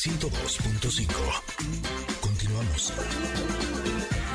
102.5. Continuamos.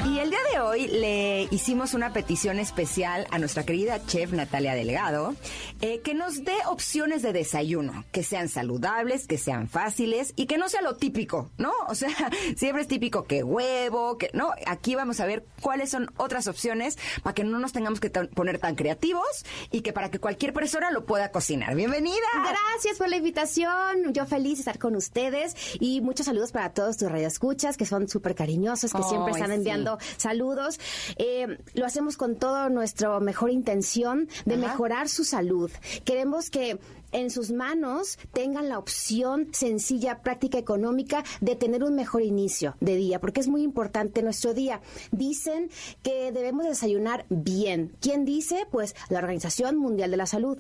Y el día de hoy le hicimos una petición especial a nuestra querida chef Natalia Delgado, eh, que nos dé opciones de desayuno, que sean saludables, que sean fáciles y que no sea lo típico, ¿no? O sea, siempre es típico que huevo, que no. Aquí vamos a ver cuáles son otras opciones para que no nos tengamos que poner tan creativos y que para que cualquier persona lo pueda cocinar. Bienvenida. Gracias por la invitación. Yo feliz de estar con ustedes y muchos saludos para todos tus radioescuchas que son súper cariñosos, que siempre están enviando saludos. Eh, lo hacemos con toda nuestra mejor intención de mejorar su salud. Queremos que en sus manos tengan la opción sencilla, práctica, económica de tener un mejor inicio de día, porque es muy importante nuestro día. Dicen que debemos desayunar bien. ¿Quién dice? Pues la Organización Mundial de la Salud.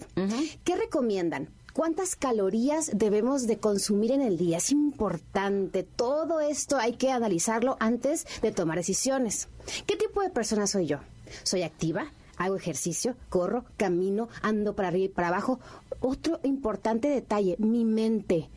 ¿Qué recomiendan? ¿Cuántas calorías debemos de consumir en el día? Es importante. Todo esto hay que analizarlo antes de tomar decisiones. ¿Qué tipo de persona soy yo? ¿Soy activa? hago ejercicio, corro, camino, ando para arriba y para abajo. Otro importante detalle, mi mente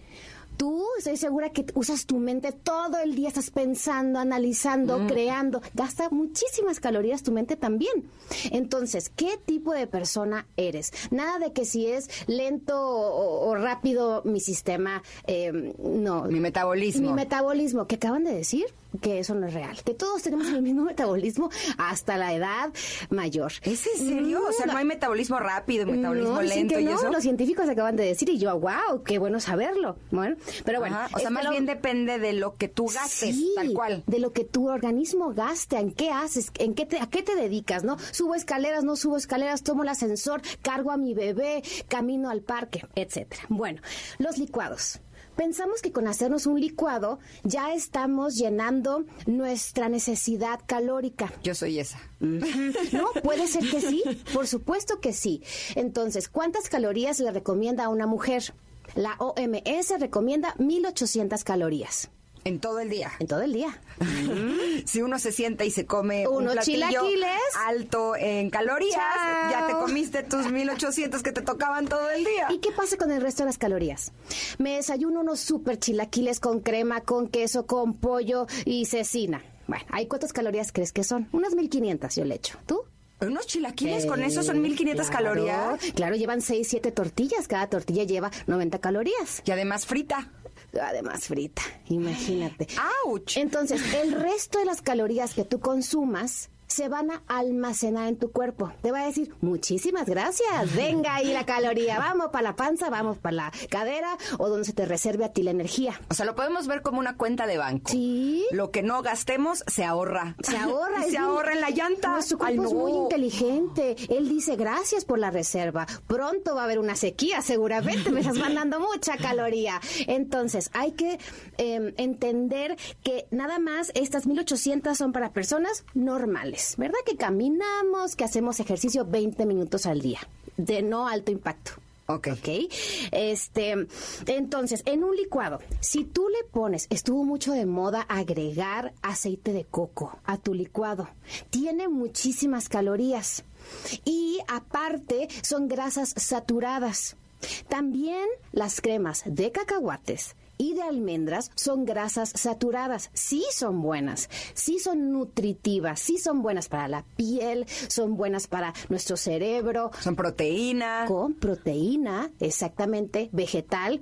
tú estoy segura que usas tu mente todo el día, estás pensando, analizando, creando, gasta muchísimas calorías tu mente también. Entonces, ¿qué tipo de persona eres? Nada de que si es lento o, rápido mi sistema, eh, no. Mi metabolismo. Mi metabolismo, ¿qué acaban de decir? Que eso no es real, que todos tenemos el mismo metabolismo hasta la edad mayor. ¿Es en serio? o sea, no, hay metabolismo rápido, metabolismo lento y eso. Los científicos acaban de decir y yo, wow, qué bueno saberlo. Bueno, pero bueno. o sea, más bien depende de lo que tú gastes, tal cual. De lo que tu organismo gaste, en qué haces, en qué te, a qué te dedicas, ¿no? Subo escaleras, no subo escaleras, tomo el ascensor, cargo a mi bebé, camino al parque, etcétera. Bueno, los licuados pensamos que con hacernos un licuado ya estamos llenando nuestra necesidad calórica. Yo soy esa. No, puede ser que sí, por supuesto que sí. Entonces, ¿cuántas calorías le recomienda a una mujer? La OMS recomienda 1800 calorías. En todo el día. En todo el día. si uno se sienta y se come un platillo alto en calorías, ya te comiste tus 1800 que te tocaban todo el día. ¿Y qué pasa con el resto de las calorías? Me desayuno unos super chilaquiles con crema, con queso, con pollo y cecina. Bueno, ¿hay cuántas calorías crees que son? Unas 1500 yo le echo. ¿Tú? Unos chilaquiles con eso son 1500 calorías. Claro, llevan 6, 7 tortillas. Cada tortilla lleva 90 calorías. Y además frita además frita, imagínate. ¡Auch! Entonces, el resto de las calorías que tú consumas se van a almacenar en tu cuerpo. Te va a decir, muchísimas gracias, venga ahí la caloría, vamos para la panza, vamos para la cadera o donde se te reserve a ti la energía. O sea, lo podemos ver como una cuenta de banco. Sí. Lo que no gastemos se ahorra. Se ahorra. se ahorra en la llanta. Nuestro cuerpo es muy inteligente. Él dice, gracias por la reserva. Pronto va a haber una sequía, seguramente me estás mandando mucha caloría. Entonces, hay que em, entender que nada más estas 1800 son para personas normales. ¿Verdad? Que caminamos, que hacemos ejercicio 20 minutos al día, de no alto impacto. Ok. Ok. Este, entonces, en un licuado, si tú le pones, estuvo mucho de moda agregar aceite de coco a tu licuado. Tiene muchísimas calorías. Y aparte, son grasas saturadas. También las cremas de cacahuates y de almendras son grasas saturadas. Sí son buenas, sí son nutritivas, sí son buenas para la piel, son buenas para nuestro cerebro. Son proteína. Con proteína, exactamente, vegetal.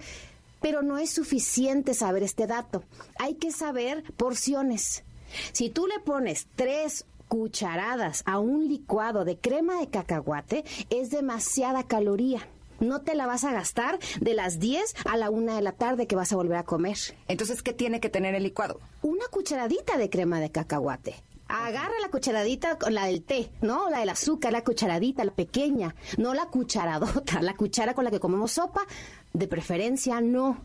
Pero no es suficiente saber este dato. Hay que saber porciones. Si tú le pones tres cucharadas a un licuado de crema de cacahuate, es demasiada caloría no te la vas a gastar de las 10 a la 1 de la tarde que vas a volver a comer. Entonces, ¿qué tiene que tener el licuado? Una cucharadita de crema de cacahuate. Agarra la cucharadita con la del té, ¿no? La del azúcar, la cucharadita, la pequeña, no la cucharadota, la cuchara con la que comemos sopa, de preferencia no.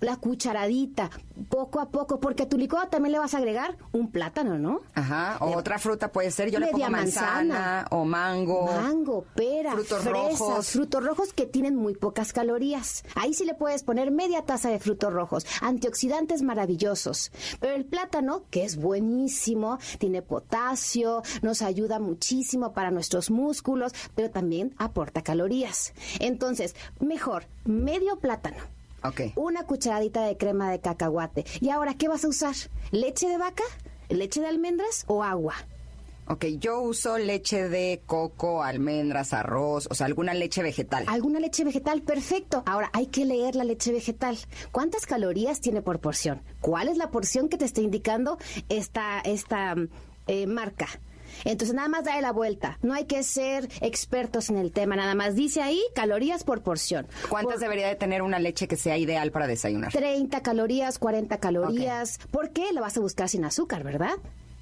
La cucharadita, poco a poco, porque a tu licuado también le vas a agregar un plátano, ¿no? Ajá, o otra fruta puede ser, yo le pongo manzana, o mango. Mango, pera, frutos rojos. frutos rojos que tienen muy pocas calorías. Ahí sí le puedes poner media taza de frutos rojos, antioxidantes maravillosos. Pero el plátano, que es buenísimo, tiene potasio, nos ayuda muchísimo para nuestros músculos, pero también aporta calorías. Entonces, mejor medio plátano Ok. una cucharadita de crema de cacahuate. ¿Y ahora qué vas a usar? ¿Leche de vaca? ¿Leche de almendras o agua? Ok, yo uso leche de coco, almendras, arroz, o sea, alguna leche vegetal. ¿Alguna leche vegetal? Perfecto. Ahora hay que leer la leche vegetal. ¿Cuántas calorías tiene por porción? ¿Cuál es la porción que te está indicando esta, esta eh, marca? Entonces nada más dale la vuelta. No hay que ser expertos en el tema. Nada más dice ahí calorías por porción. ¿Cuántas Por- debería de tener una leche que sea ideal para desayunar? 30 calorías, 40 calorías. ¿Por qué? La vas a buscar sin azúcar, ¿verdad?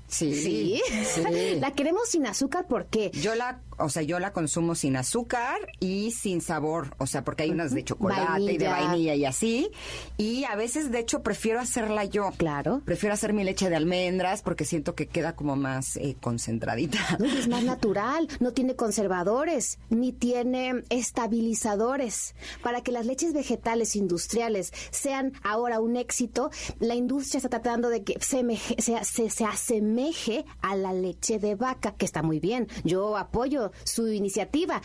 Sí. Sí. sí. la queremos sin azúcar, ¿por qué? Yo la, o sea, yo la consumo sin azúcar y sin sabor, o sea, porque hay unas de chocolate y de Vainilla. vainilla y así. Y a veces, de hecho, prefiero hacerla yo. Claro. Prefiero hacer mi leche de almendras porque siento que queda como más eh, concentradita. No, y es más natural, no tiene conservadores, ni tiene estabilizadores. Para que las leches vegetales industriales sean ahora un éxito, la industria está tratando de que se, meje- se, se- se asemeje a la leche de vaca, que está muy bien. Yo apoyo su iniciativa,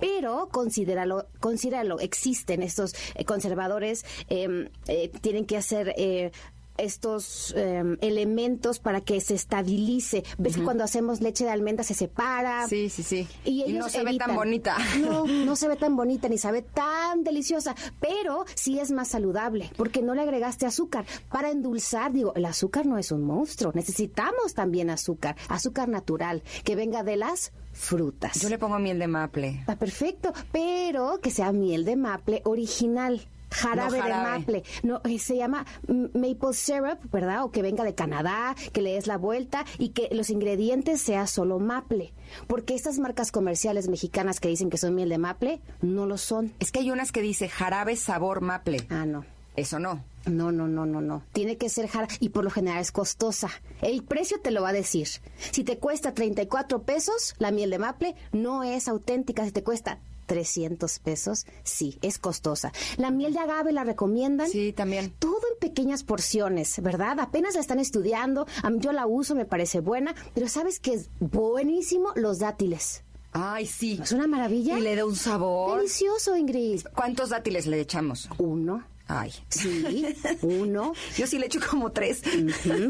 pero considéralo, considéralo, existen estos eh, conservadores, eh, eh, tienen que hacer... estos eh, elementos para que se estabilice. Ves que cuando hacemos leche de almendra se separa. Sí, sí, sí. Y, no se ve tan bonita. No, no se ve tan bonita ni sabe tan deliciosa, pero sí es más saludable porque no le agregaste azúcar. Para endulzar, digo, el azúcar no es un monstruo. Necesitamos también azúcar, azúcar natural, que venga de las frutas. Yo le pongo miel de maple. Está perfecto, pero que sea miel de maple original. Jarabe, No jarabe. de maple. No, eh, se llama maple syrup, ¿verdad? O que venga de Canadá, que le des la vuelta y que los ingredientes sea solo maple. Porque estas marcas comerciales mexicanas que dicen que son miel de maple, no lo son. Es que hay unas que dice jarabe sabor maple. Ah, no. Eso no. No, no, no, no, no. Tiene que ser jara y por lo general es costosa. El precio te lo va a decir. Si te cuesta 34 pesos, la miel de maple no es auténtica. Si te cuesta 300 pesos, sí, es costosa. La miel de agave la recomiendan. Sí, también. Todo en pequeñas porciones, ¿verdad? Apenas la están estudiando. A mí- Yo la uso, me parece buena, pero ¿sabes qué es buenísimo? Los dátiles. Ay, sí. ¿Es una maravilla? Y le da un sabor. Delicioso, Ingrid. ¿Cuántos dátiles le echamos? Uno. Ay. Sí, uno. Yo sí le echo como tres.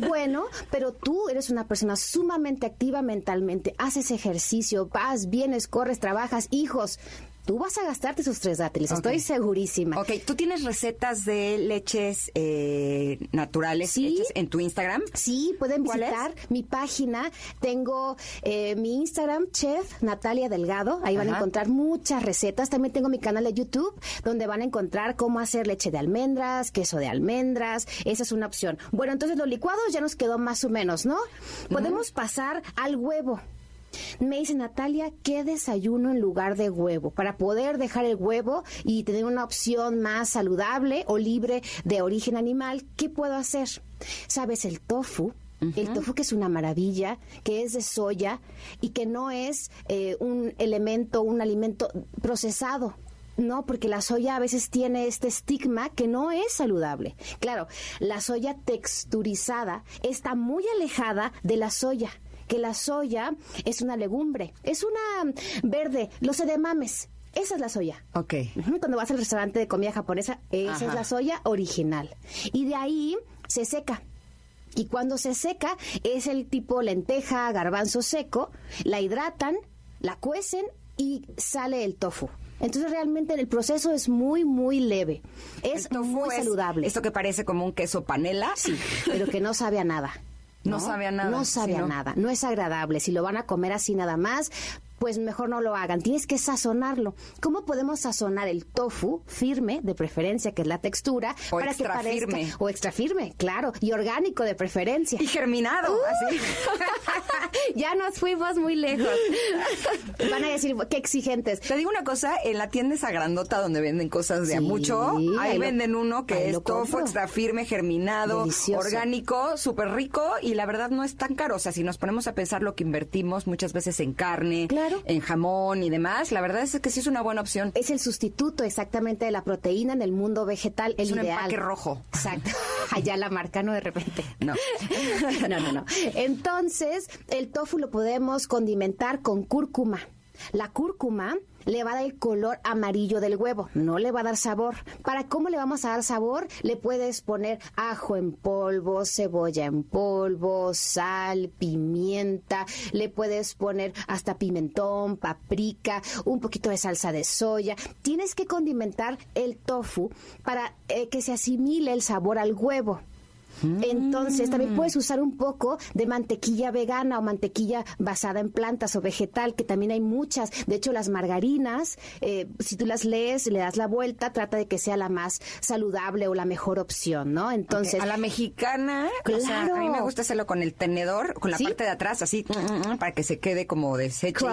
Bueno, pero tú eres una persona sumamente activa mentalmente, haces ejercicio, vas, vienes, corres, trabajas, hijos. Tú vas a gastarte esos tres dátiles, estoy segurísima. Ok, ¿tú tienes recetas de leches eh, naturales Sí. hechas en tu Instagram? Sí, pueden visitar mi página. Tengo eh, mi Instagram, Chef Natalia Delgado. Ahí van a encontrar muchas recetas. También tengo mi canal de YouTube, donde van a encontrar cómo hacer leche de almendras, queso de almendras. Esa es una opción. Bueno, entonces los licuados ya nos quedó más o menos, ¿no? Podemos pasar al huevo. Me dice Natalia, ¿qué desayuno en lugar de huevo? Para poder dejar el huevo y tener una opción más saludable o libre de origen animal, ¿qué puedo hacer? ¿Sabes? El tofu. El tofu que es una maravilla, que es de soya y que no es eh, un elemento, un alimento procesado. No, porque la soya a veces tiene este estigma que no es saludable. Claro, la soya texturizada está muy alejada de la soya que la soya es una legumbre, es una verde, los edemames. Esa es la soya. Ok. Cuando vas al restaurante de comida japonesa, esa Ajá. es la soya original. Y de ahí se seca. Y cuando se seca, es el tipo lenteja, garbanzo seco, la hidratan, la cuecen y sale el tofu. Entonces realmente el proceso es muy, muy leve. Es muy es saludable. Esto que parece como un queso panela. Sí, pero que no sabe a nada. No sabe a nada, No sabe a ¿no? nada. No es agradable. Si lo van a comer así nada más, pues mejor no lo hagan. Tienes que sazonarlo. ¿Cómo podemos sazonar el tofu firme, de preferencia, que es la textura, O para que extra parezca firme. o extra firme, claro, y orgánico de preferencia? Y germinado, así. ya nos fuimos muy lejos. Van a decir qué exigentes. Te digo una cosa, en la tienda esa grandota donde venden cosas de a mucho, ahí, ahí lo- venden uno que es tofu extra firme, germinado, Delicioso. orgánico, súper rico y la verdad no es tan caro. O sea, si nos ponemos a pensar lo que invertimos muchas veces en carne, Claro. en jamón y demás, la verdad es que sí es una buena opción. Es el sustituto exactamente de la proteína en el mundo vegetal, el Es un ideal. empaque rojo. Exacto. Allá la marca, ¿no? De repente. No. no, no, no. Entonces, el tofu lo podemos condimentar con cúrcuma. La cúrcuma le va a dar el color amarillo del huevo, no le va a dar sabor. ¿Para cómo le vamos a dar sabor? Le puedes poner ajo en polvo, cebolla en polvo, sal, pimienta, le puedes poner hasta pimentón, paprika, un poquito de salsa de soya. Tienes que condimentar el tofu para eh, que se asimile el sabor al huevo. Entonces, también mm. puedes usar un poco de mantequilla vegana o mantequilla basada en plantas o vegetal, que también hay muchas. De hecho, las margarinas, eh, si tú las lees, le das la vuelta, trata de que sea la más saludable o la mejor opción, ¿no? Entonces. A la mexicana, claro. a mí me gusta hacerlo con el tenedor, con la parte de atrás, así, mm, mm, para que se quede como deshecho.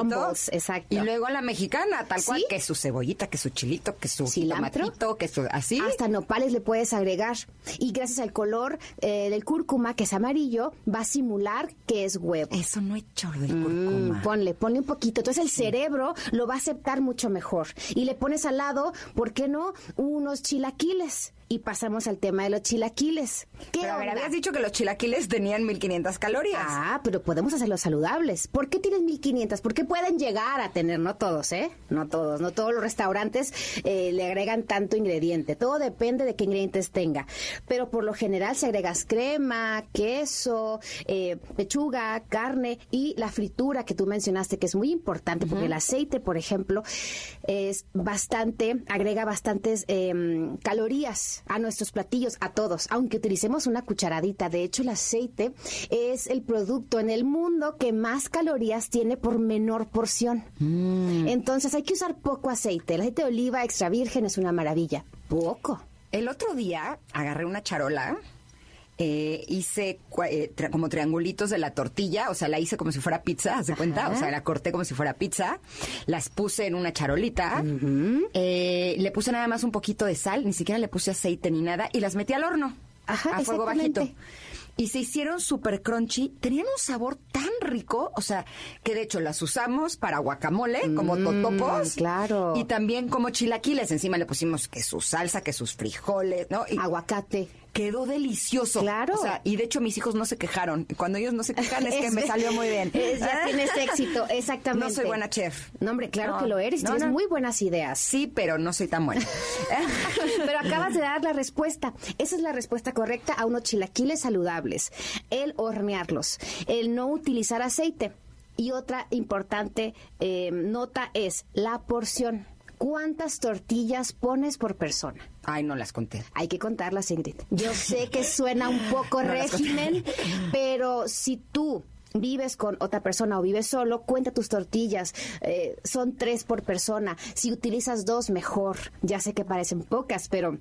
Exacto. Y luego a la mexicana, tal cual, que su cebollita, que su chilito, que su tomatito, que su. Así. Hasta nopales le puedes agregar. Y gracias al color eh, del cúrcuma, que es amarillo, va a simular que es huevo. Eso no he hecho del mm, cúrcuma. ponle, ponle un poquito. Entonces el cerebro lo va a aceptar mucho mejor. Y le pones al lado, ¿por qué no? Unos chilaquiles y pasamos al tema de los chilaquiles. ¿Qué pero, habías dicho que los chilaquiles tenían 1500 calorías. Ah, pero podemos hacerlos saludables. ¿Por qué tienen 1500? ¿Por qué pueden llegar a tener? No todos, ¿eh? No todos. No todos los restaurantes eh, le agregan tanto ingrediente. Todo depende de qué ingredientes tenga. Pero por lo general se agregas crema, queso, eh, pechuga, carne y la fritura que tú mencionaste, que es muy importante porque el aceite, por ejemplo, es bastante, agrega bastantes em, calorías a nuestros platillos, a todos, aunque utilicemos una cucharadita. De hecho, el aceite es el producto en el mundo que más calorías tiene por menor porción. Mm. Entonces hay que usar poco aceite. El aceite de oliva extra virgen es una maravilla. Poco. El otro día agarré una charola eh, hice eh, como triangulitos de la tortilla, o sea, la hice como si fuera pizza, ¿se cuenta? O sea, la corté como si fuera pizza, las puse en una charolita, eh, le puse nada más un poquito de sal, ni siquiera le puse aceite ni nada, y las metí al horno a fuego bajito y se hicieron súper crunchy. Tenían un sabor tan rico, o sea, que de hecho las usamos para guacamole, como mm, totopos. Claro. Y también como chilaquiles. Encima le pusimos que su salsa, que sus frijoles, ¿no? Y Aguacate. Quedó delicioso. Claro. O sea, y de hecho mis hijos no se quejaron. Cuando ellos no se quejan es, que me salió muy bien. ya tienes éxito, exactamente. No soy buena chef. No, hombre, claro que lo eres. tienes muy buenas ideas. Sí, pero no soy tan buena. pero acabas de dar la respuesta. Esa es la respuesta correcta a unos chilaquiles saludables el hornearlos, el no utilizar aceite. Y otra importante eh, nota es la porción. ¿Cuántas tortillas pones por persona? Ay, no las conté. Hay que contarlas, Ingrid. Yo sé que suena un poco régimen, pero si tú vives con otra persona o vives solo, cuenta tus tortillas. Eh, son tres por persona. Si utilizas dos, mejor. Ya sé que parecen pocas, pero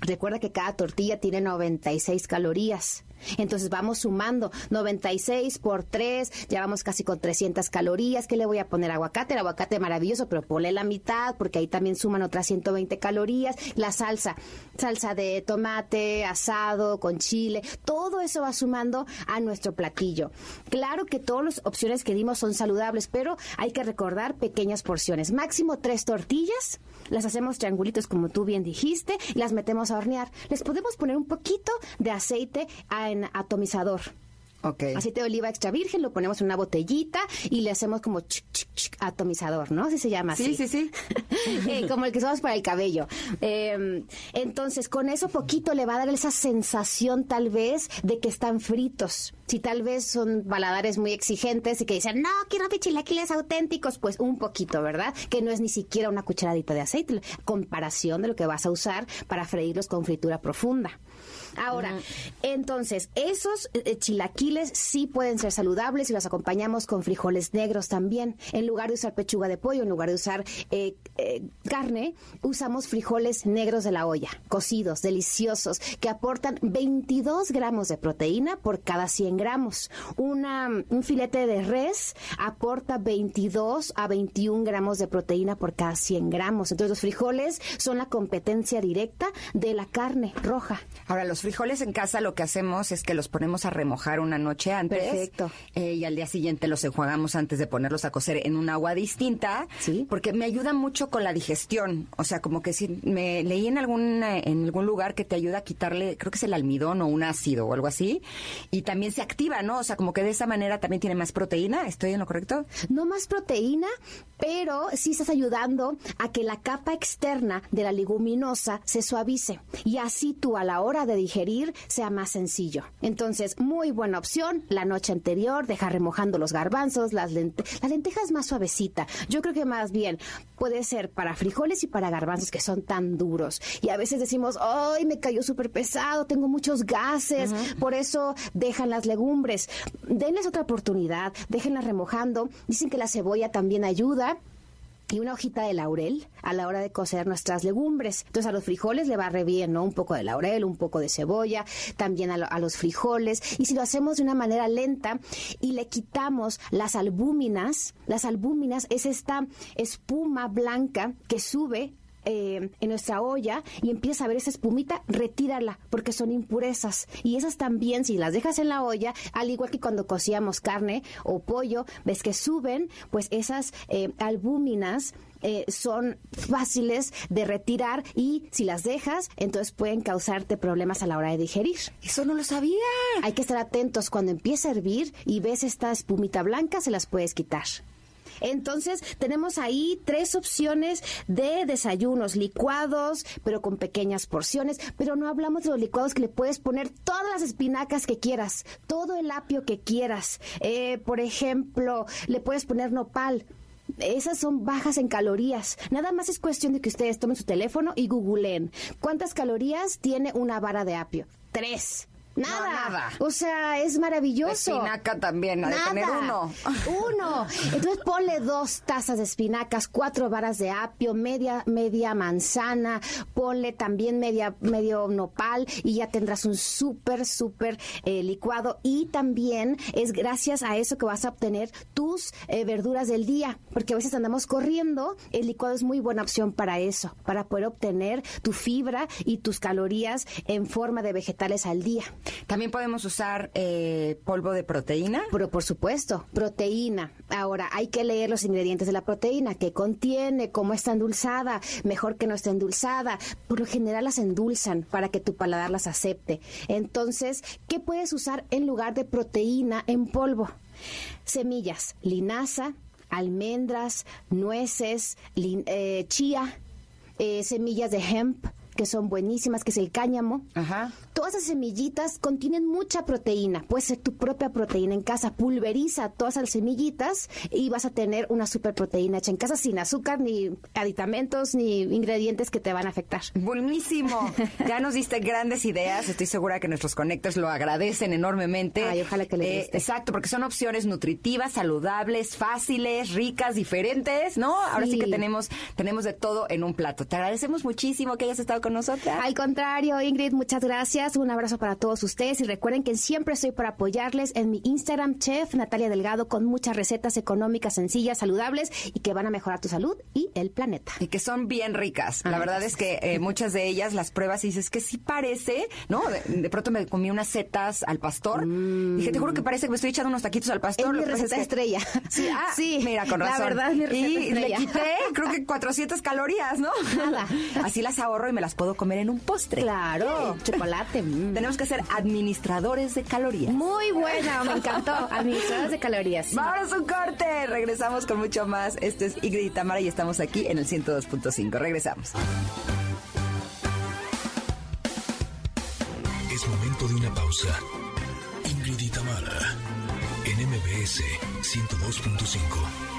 recuerda que cada tortilla tiene 96 calorías. Entonces vamos sumando 96 por 3, ya vamos casi con 300 calorías. ¿Qué le voy a poner? Aguacate, el aguacate maravilloso, pero ponle la mitad porque ahí también suman otras 120 calorías. La salsa, salsa de tomate, asado, con chile, todo eso va sumando a nuestro platillo. Claro que todas las opciones que dimos son saludables, pero hay que recordar pequeñas porciones. Máximo tres tortillas, las hacemos triangulitos como tú bien dijiste, las metemos a hornear. Les podemos poner un poquito de aceite a en atomizador. Okay. Aceite de oliva extra virgen, lo ponemos en una botellita y le hacemos como atomizador, ¿no? Así se llama. Sí, sí, sí. Eh, como el que usamos para el cabello. Em, entonces, con eso poquito le va a dar esa sensación tal vez de que están fritos. Si tal vez son baladares muy exigentes y que dicen, no, quiero chilaquiles auténticos, pues un poquito, ¿verdad? Que no es ni siquiera una cucharadita de aceite, comparación de lo que vas a usar para freírlos con fritura profunda. Ahora, entonces, esos eh, chilaquiles sí pueden ser saludables y los acompañamos con frijoles negros también. En lugar de usar pechuga de pollo, en lugar de usar eh, eh, carne, usamos frijoles negros de la olla, cocidos, deliciosos, que aportan 22 gramos de proteína por cada 100 gramos. Una, un filete de res aporta 22 a 21 gramos de proteína por cada 100 gramos. Entonces, los frijoles son la competencia directa de la carne roja. Ahora, los frijoles en casa lo que hacemos es que los ponemos a remojar una noche antes. Perfecto. Eh, y al día siguiente los enjuagamos antes de ponerlos a cocer en un agua distinta. Sí. Porque me ayuda mucho con con la digestión. O sea, como que si me leí en algún, en algún lugar que te ayuda a quitarle, creo que es el almidón o un ácido o algo así. Y también se activa, ¿no? O sea, como que de esa manera también tiene más proteína. ¿Estoy en lo correcto? No más proteína, pero sí estás ayudando a que la capa externa de la leguminosa se suavice. Y así tú a la hora de digerir sea más sencillo. Entonces, muy buena opción. La noche anterior, dejar remojando los garbanzos, las lentejas. La lenteja es más suavecita. Yo creo que más bien puede ser para frijoles y para garbanzos que son tan duros. Y a veces decimos, ¡ay, me cayó súper pesado! Tengo muchos gases. Por eso dejan las legumbres. Denles otra oportunidad. Déjenlas remojando. Dicen que la cebolla también ayuda y una hojita de laurel a la hora de cocer nuestras legumbres. Entonces a los frijoles le va re bien, ¿no? Un poco de laurel, un poco de cebolla, también a, a, los frijoles. Y si lo hacemos de una manera lenta y le quitamos las albúminas, las albúminas es esta espuma blanca que sube eh, en nuestra olla y empieza a ver esa espumita, retírala, porque son impurezas. Y esas también, si las dejas en la olla, al igual que cuando cocíamos carne o pollo, ves que suben, pues esas eh, albúminas eh, son fáciles de retirar y si las dejas, entonces pueden causarte problemas a la hora de digerir. Eso no lo sabía. Hay que estar atentos cuando empieza a hervir y ves esta espumita blanca, se las puedes quitar. Entonces, tenemos ahí tres opciones de desayunos licuados, pero con pequeñas porciones. Pero no hablamos de los licuados que le puedes poner todas las espinacas que quieras, todo el apio que quieras. Eh, por ejemplo, le puedes poner nopal, esas son bajas en calorías. Nada más es cuestión de que ustedes tomen su teléfono y googleen cuántas calorías tiene una vara de apio. Tres. Nada. nada. O sea, es maravilloso. espinaca también, ha de tener uno. Uno. Entonces ponle dos tazas de espinacas, cuatro varas de apio, media, media manzana, ponle también media, medio nopal y ya tendrás un súper, súper eh, licuado. Y también es gracias a eso que vas a obtener tus eh, verduras del día, porque a veces andamos corriendo, el licuado es muy buena opción para eso, para poder obtener tu fibra y tus calorías en forma de vegetales al día. También podemos usar eh, polvo de proteína. Pero por supuesto, proteína. Ahora, hay que leer los ingredientes de la proteína, qué contiene, cómo está endulzada, mejor que no esté endulzada. Por lo general las endulzan para que tu paladar las acepte. Entonces, ¿qué puedes usar en lugar de proteína en polvo? Semillas, linaza, almendras, nueces, eh, chía, eh, semillas de hemp, que son buenísimas, que es el cáñamo. Ajá. Todas esas semillitas contienen mucha proteína. Puede ser tu propia proteína en casa. Pulveriza todas las semillitas y vas a tener una super proteína hecha en casa sin azúcar, ni aditamentos, ni ingredientes que te van a afectar. Buenísimo. ya nos diste grandes ideas. Estoy segura que nuestros conectores lo agradecen enormemente. Ay, ojalá que les eh, Exacto, porque son opciones nutritivas, saludables, fáciles, ricas, diferentes, ¿no? Ahora sí, que tenemos, tenemos de todo en un plato. Te agradecemos muchísimo que hayas estado con nosotras. Al contrario, Ingrid, muchas gracias. Un abrazo para todos ustedes y recuerden que siempre estoy para apoyarles en mi Instagram, Chef Natalia Delgado, con muchas recetas económicas, sencillas, saludables y que van a mejorar tu salud y el planeta. Y que son bien ricas. La verdad es que eh, muchas de ellas las pruebas y dices que sí parece, ¿no? De, pronto me comí unas setas al pastor. y Dije, te juro que parece que me estoy echando unos taquitos al pastor. Es mi receta estrella. Sí, ah, sí, mira, con razón. La verdad, mi receta y le quité, creo que 400 calorías, ¿no? Nada. Así las ahorro y me las puedo comer en un postre. Claro, chocolate. Mm. Tenemos que ser administradores de calorías. Muy buena, me encantó. Administradores de calorías. Vamos a un corte. Regresamos con mucho más. Esto es Ingrid y Tamara y estamos aquí en el 102.5. Regresamos. Es momento de una pausa. Ingrid y Tamara en MBS 102.5.